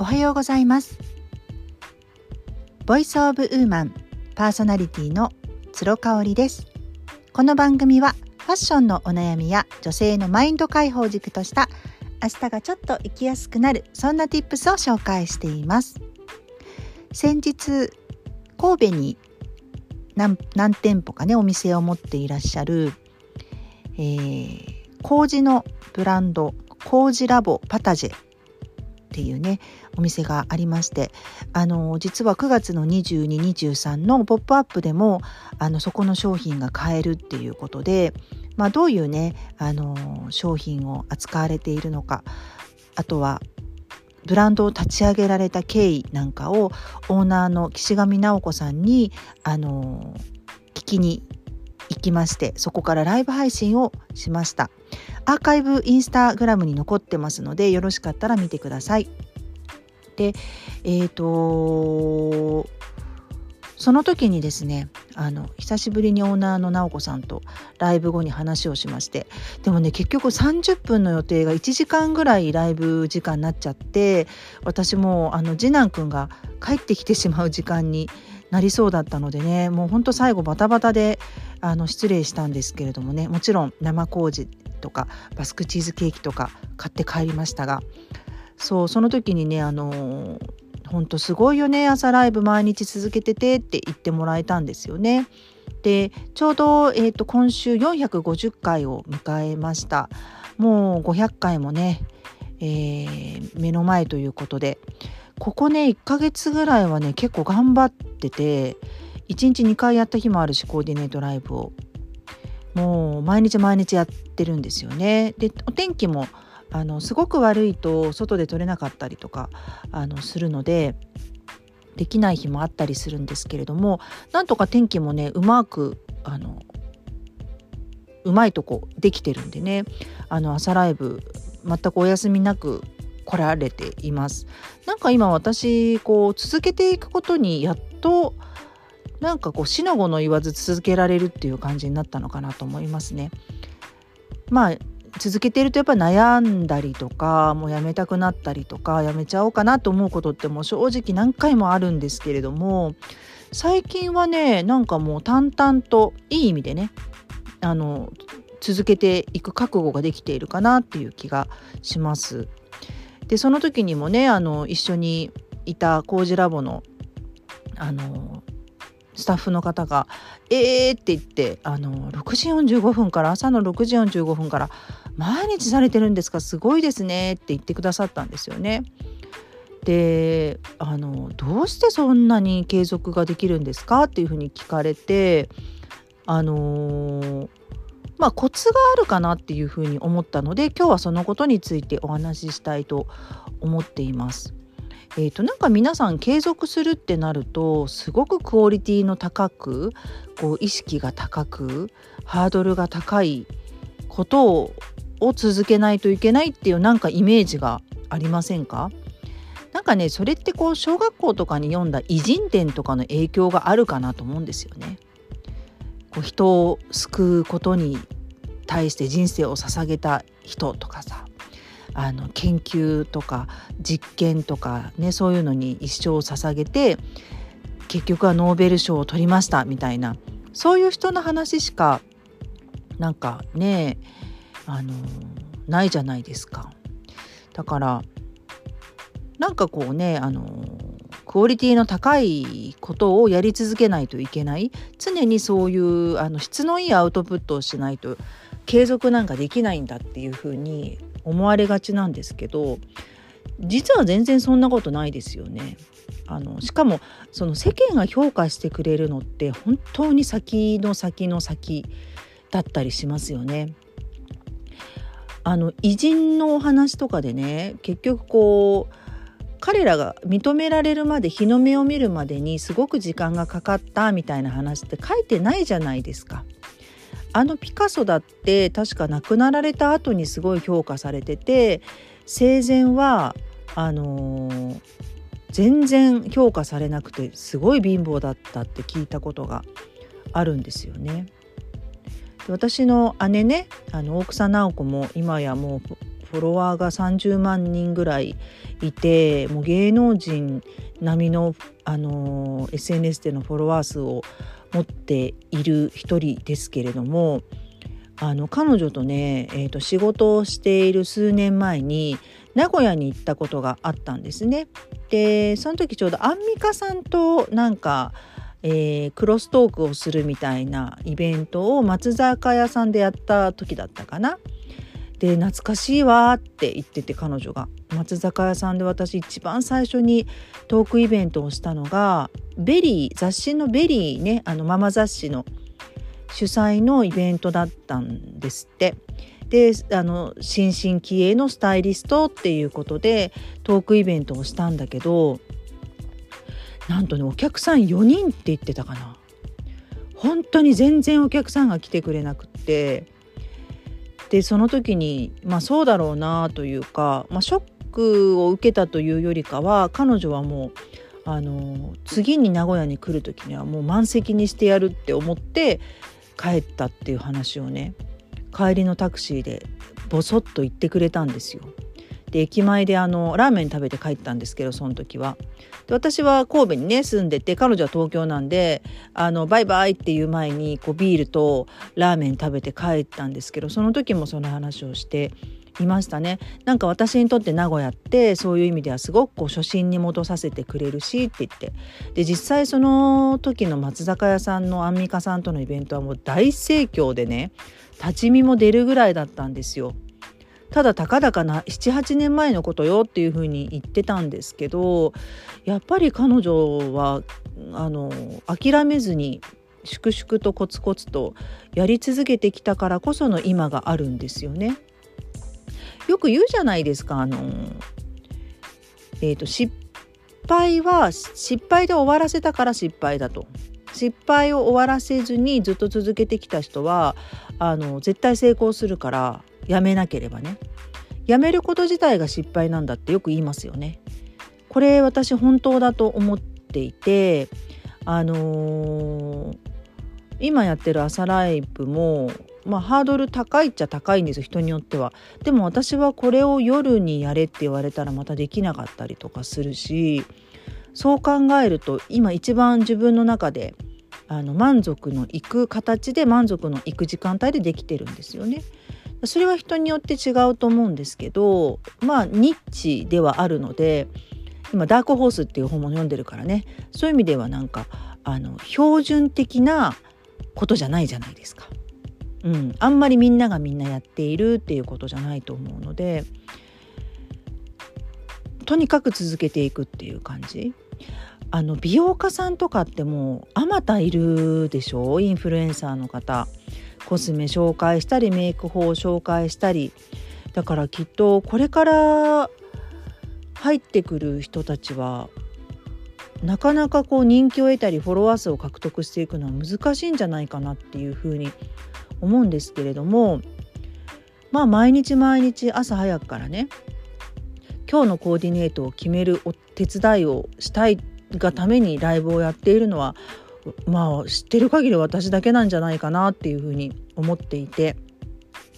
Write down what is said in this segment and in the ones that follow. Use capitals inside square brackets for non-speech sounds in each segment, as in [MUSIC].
おはようございます。ボイスオブウーマンパーソナリティの鶴香織です。この番組はファッションのお悩みや女性のマインド解放軸とした明日がちょっと生きやすくなるそんな tips を紹介しています。先日神戸に何何店舗かねお店を持っていらっしゃる、えー、麹のブランド麹ラボパタジェっていうねお店がありましてあの実は9月の2223の「ポップアップでもあのそこの商品が買えるっていうことで、まあ、どういうねあの商品を扱われているのかあとはブランドを立ち上げられた経緯なんかをオーナーの岸上直子さんにあの聞きに行きましてそこからライブ配信をしました。アーカイブインスタグラムに残ってますのでよろしかったら見てください。でえ、ー、とその時にですねあの久しぶりにオーナーの直子さんとライブ後に話をしましてでもね結局30分の予定が1時間ぐらいライブ時間になっちゃって私もあの次男くんが帰ってきてしまう時間になりそうだったのでねもうほんと最後バタバタであの失礼したんですけれどもねもちろん生麹とかバスクチーズケーキとか買って帰りましたがそうその時にねあのほんとすごいよね朝ライブ毎日続けててって言ってもらえたんですよね。でちょうど、えーと、今週450回を迎えました。もう500回もね、えー、目の前ということで。ここね1ヶ月ぐらいはね結構頑張ってて1日2回やった日もあるしコーディネートライブを。もう毎日毎日やってるんですよね。でお天気もあのすごく悪いと外で撮れなかったりとかあのするのでできない日もあったりするんですけれどもなんとか天気もねうまくあのうまいとこできてるんでねあの朝ライブ全くお休みなく来られていますなんか今私こう続けていくことにやっとなんかこう死の子の言わず続けられるっていう感じになったのかなと思いますねまあ続けているとやっぱ悩んだりとかもうやめたくなったりとかやめちゃおうかなと思うことってもう正直何回もあるんですけれども最近はねなんかもう淡々といい意味でねあの続けていく覚悟ができているかなっていう気がします。でその時にもねあの一緒にいた工事ラボのあのスタッフの方が「えー!」って言ってあの6時45分から朝の6時45分から毎日されてるんですか？すごいですねって言ってくださったんですよね。であのどうしてそんなに継続ができるんですかっていうふうに聞かれてあのまあコツがあるかなっていうふうに思ったので今日はそのことについてお話ししたいと思っています。えーと、なんか皆さん継続するってなるとすごくクオリティの高くこう意識が高くハードルが高いことをを続けないといけないっていうなんかイメージがありませんか？なんかねそれってこう小学校とかに読んだ偉人伝とかの影響があるかなと思うんですよね。こう人を救うことに対して人生を捧げた人とかさあの研究とか実験とかねそういうのに一生を捧げて結局はノーベル賞を取りましたみたいなそういう人の話しかなんかねあのないじゃないですか。だからなんかこうねあのクオリティの高いことをやり続けないといけない常にそういうあの質のいいアウトプットをしないと継続なんかできないんだっていうふうに思われがちなんですけど実は全然そんなことないですよね。あのしかもその世間が評価してくれるのって本当に先の先の先だったりしますよね。あの偉人のお話とかでね結局こう彼らが認められるまで日の目を見るまでにすごく時間がかかったみたいな話って書いてないじゃないですか。あのピカソだって確か亡くなられた後にすごい評価されてて生前はあのー、全然評価されなくてすごい貧乏だったって聞いたことがあるんですよね。私の姉ねあの大草直子も今やもうフォロワーが30万人ぐらいいてもう芸能人並みの、あの SNS でのフォロワー数を持っている一人ですけれどもあの彼女とね、えーと仕事をしている数年前に名古屋に行ったことがあったんですね。でその時ちょうどアンミカさんとなんか、えー、クロストークをするみたいなイベントを松坂屋さんでやった時だったかな。で懐かしいわって言ってて彼女が松坂屋さんで私一番最初にトークイベントをしたのが VERY 雑誌の VERY ねあのママ雑誌の主催のイベントだったんですって。であの新進気鋭のスタイリストっていうことでトークイベントをしたんだけどなんとねお客さん4人って言ってたかな本当に全然お客さんが来てくれなくってでその時にまあそうだろうなというか、まあ、ショックを受けたというよりかは彼女はもうあの次に名古屋に来る時にはもう満席にしてやるって思って帰ったっていう話をね帰りのタクシーでボソッと言ってくれたんですよ。で駅前であのラーメン食べて帰ったんですけどその時は。で私は神戸にね住んでて彼女は東京なんであのバイバイっていう前にこうビールとラーメン食べて帰ったんですけどその時もその話をしていましたねなんか私にとって名古屋ってそういう意味ではすごくこう初心に戻させてくれるしって言ってで実際その時の松坂屋さんのアンミカさんとのイベントはもう大盛況でね立ち見も出るぐらいだったんですよ。ただたかだかな78年前のことよっていうふうに言ってたんですけどやっぱり彼女はあの諦めずに粛々とコツコツとやり続けてきたからこその今があるんですよね。よく言うじゃないですかあの、えーと、失敗は失敗で終わらせたから失敗だと。失敗を終わらせずにずっと続けてきた人はあの絶対成功するからやめなければねやめること自体が失敗なんだってよく言いますよね。これ私本当だと思っていてあのー、今やってる朝ライブもまあ、ハードル高いっちゃ高いんです人によっては。でも私はこれを夜にやれって言われたらまたできなかったりとかするしそう考えると今一番自分の中であの満足のいく形で満足のいく時間帯でできてるんですよね。それは人によって違うと思うんですけどまあニッチではあるので今ダークホースっていう本も読んでるからね。そういう意味ではなんかあの標準的なことじゃないじゃないですか。うん、あんまりみんながみんなやっているっていうことじゃないと思うのでとにかく続けていくっていう感じ。あの美容家さんとかってもうあまたいるでしょ？インフルエンサーの方。コスメ紹介したりメイク法を紹介したりだからきっとこれから入ってくる人たちはなかなかこう人気を得たりフォロワー数を獲得していくのは難しいんじゃないかなっていうふうに思うんですけれどもまあ毎日毎日朝早くからね今日のコーディネートを決めるお手伝いをしたいがためにライブをやっているのはまあ知ってる限り私だけなんじゃないかなっていうふうに思っていて。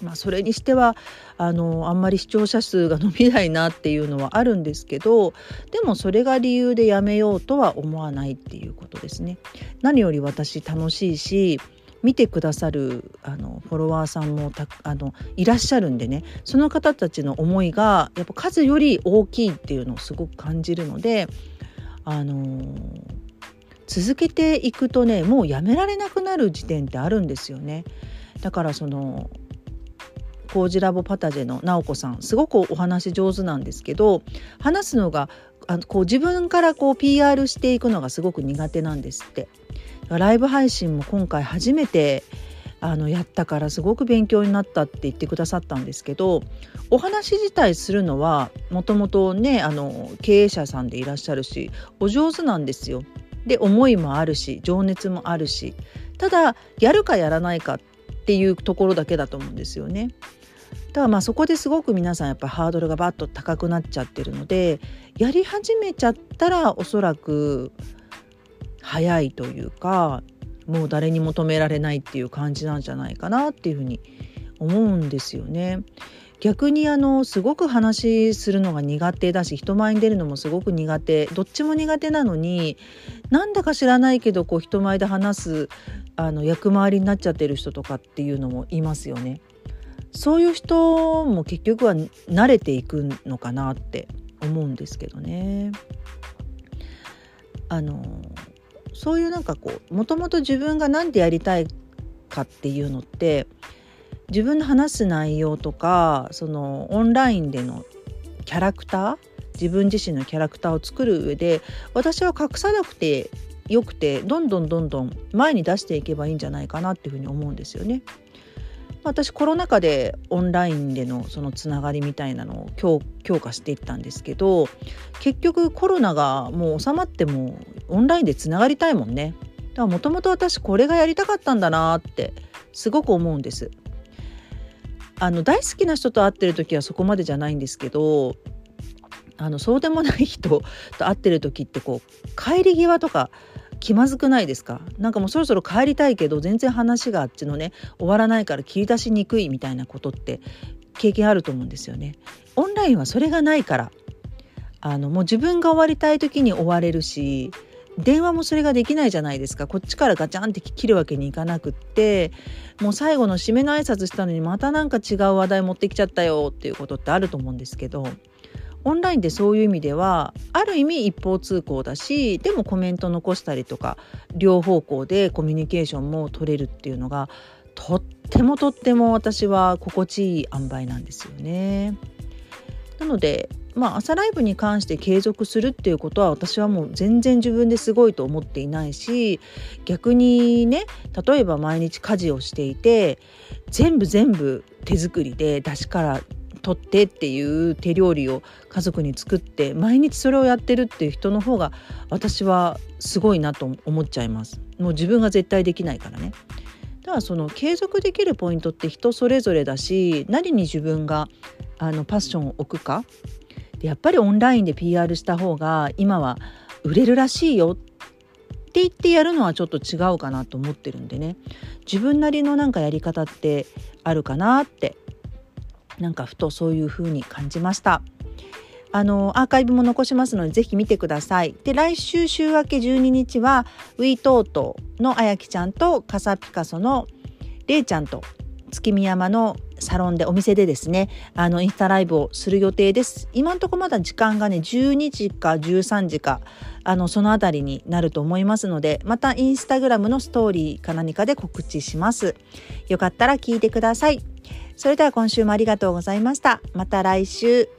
まあ、それにしてはあのあんまり視聴者数が伸びないなっていうのはあるんですけどでもそれが理由でやめようとは思わないっていうことですね。何より私楽しいし見てくださるあのフォロワーさんもたあのいらっしゃるんでねその方たちの思いがやっぱ数より大きいっていうのをすごく感じるのであの続けていくとねもうやめられなくなる時点ってあるんですよね。だからそのコージラボパタジェの直子さんすごくお話上手なんですけど話すのがあこう自分からこう PR していくのがすごく苦手なんですって。ライブ配信も今回初めてあのやったからすごく勉強になったって言ってくださったんですけどお話自体するのはもともとねあの経営者さんでいらっしゃるしお上手なんですよ。で思いもあるし情熱もあるしただやるかやらないかっていうところだけだと思うんですよね。だからまあそこですごく皆さんやっぱハードルがバッと高くなっちゃってるのでやり始めちゃったらおそらく早いというかもう誰にも止められないっていう感じなんじゃないかなっていうふうに思うんですよね。逆にあのすごく話するのが苦手だし人前に出るのもすごく苦手どっちも苦手なのになんだか知らないけどこう人前で話すあの役回りになっちゃってる人とかっていうのもいますよね。そういう人も結局は慣れていくのかなって思うんですけどね。あのそういうなんかこうもともと自分が何でやりたいかっていうのって自分の話す内容とかそのオンラインでのキャラクター自分自身のキャラクターを作る上で私は隠さなくてよくてどんどんどんどん前に出していけばいいんじゃないかなっていうふうに思うんですよね。私コロナ禍でオンラインでのそのつながりみたいなのを強強化していったんですけど結局コロナがもう収まってもオンラインでつながりたいもんねだからもともと私これがやりたかったんだなってすごく思うんですあの大好きな人と会ってる時はそこまでじゃないんですけどあのそうでもない人と [LAUGHS] 会ってる時ってこう帰り際とか気まずくないですか？なんかもうそろそろ帰りたいけど全然話があっちのね終わらないから切り出しにくいみたいなことって経験あると思うんですよね。オンラインはそれがないからあのもう自分が終わりたい時に終われるし電話もそれができないじゃないですか。こっちからガチャンって切るわけにいかなくって。もう最後の締めの挨拶したのにまたなんか違う話題持ってきちゃったよっていうことってあると思うんですけど。オンラインでそういう意味ではある意味一方通行だしでもコメント残したりとか両方向でコミュニケーションも取れるっていうのがとってもとっても私は心地いい塩梅なんですよね。なのでまあ朝ライブに関して継続するっていうことは私はもう全然自分ですごいと思っていないし逆にね例えば毎日家事をしていて全部全部手作りで出汁から取ってっていう手料理を家族に作って毎日それをやってるっていう人の方が私はすごいなと思っちゃいます。もう自分が絶対できないからね。だからその継続できるポイントって人それぞれだし何に自分があのパッションを置くかでやっぱりオンラインで PR した方が今は売れるらしいよって言ってやるのはちょっと違うかなと思ってるんでね自分なりのなんかやり方ってあるかなってなんかふとそういう風に感じました。あのアーカイブも残しますのでぜひ見てください。で来週週明け12日はウィートートのあやきちゃんとカサピカソのれいちゃんと月見山のサロンでお店でですねあのインスタライブをする予定です。今んとこまだ時間がね12時か13時かあのそのあたりになると思いますのでまたインスタグラムのストーリーか何かで告知します。よかったら聞いてください。それでは今週もありがとうございました。また来週。